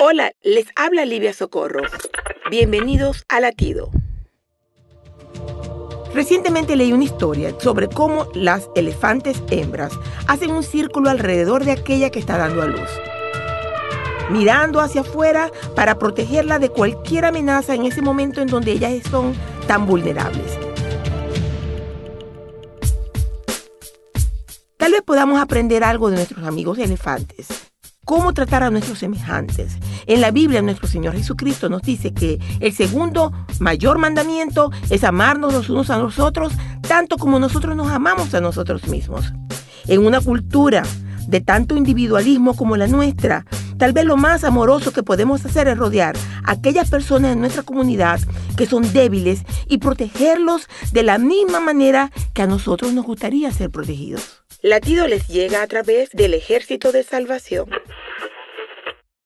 Hola, les habla Livia Socorro. Bienvenidos a Latido. Recientemente leí una historia sobre cómo las elefantes hembras hacen un círculo alrededor de aquella que está dando a luz, mirando hacia afuera para protegerla de cualquier amenaza en ese momento en donde ellas son tan vulnerables. Tal vez podamos aprender algo de nuestros amigos elefantes cómo tratar a nuestros semejantes. En la Biblia nuestro Señor Jesucristo nos dice que el segundo mayor mandamiento es amarnos los unos a los otros tanto como nosotros nos amamos a nosotros mismos. En una cultura de tanto individualismo como la nuestra, tal vez lo más amoroso que podemos hacer es rodear a aquellas personas en nuestra comunidad que son débiles y protegerlos de la misma manera que a nosotros nos gustaría ser protegidos. Latido les llega a través del ejército de salvación.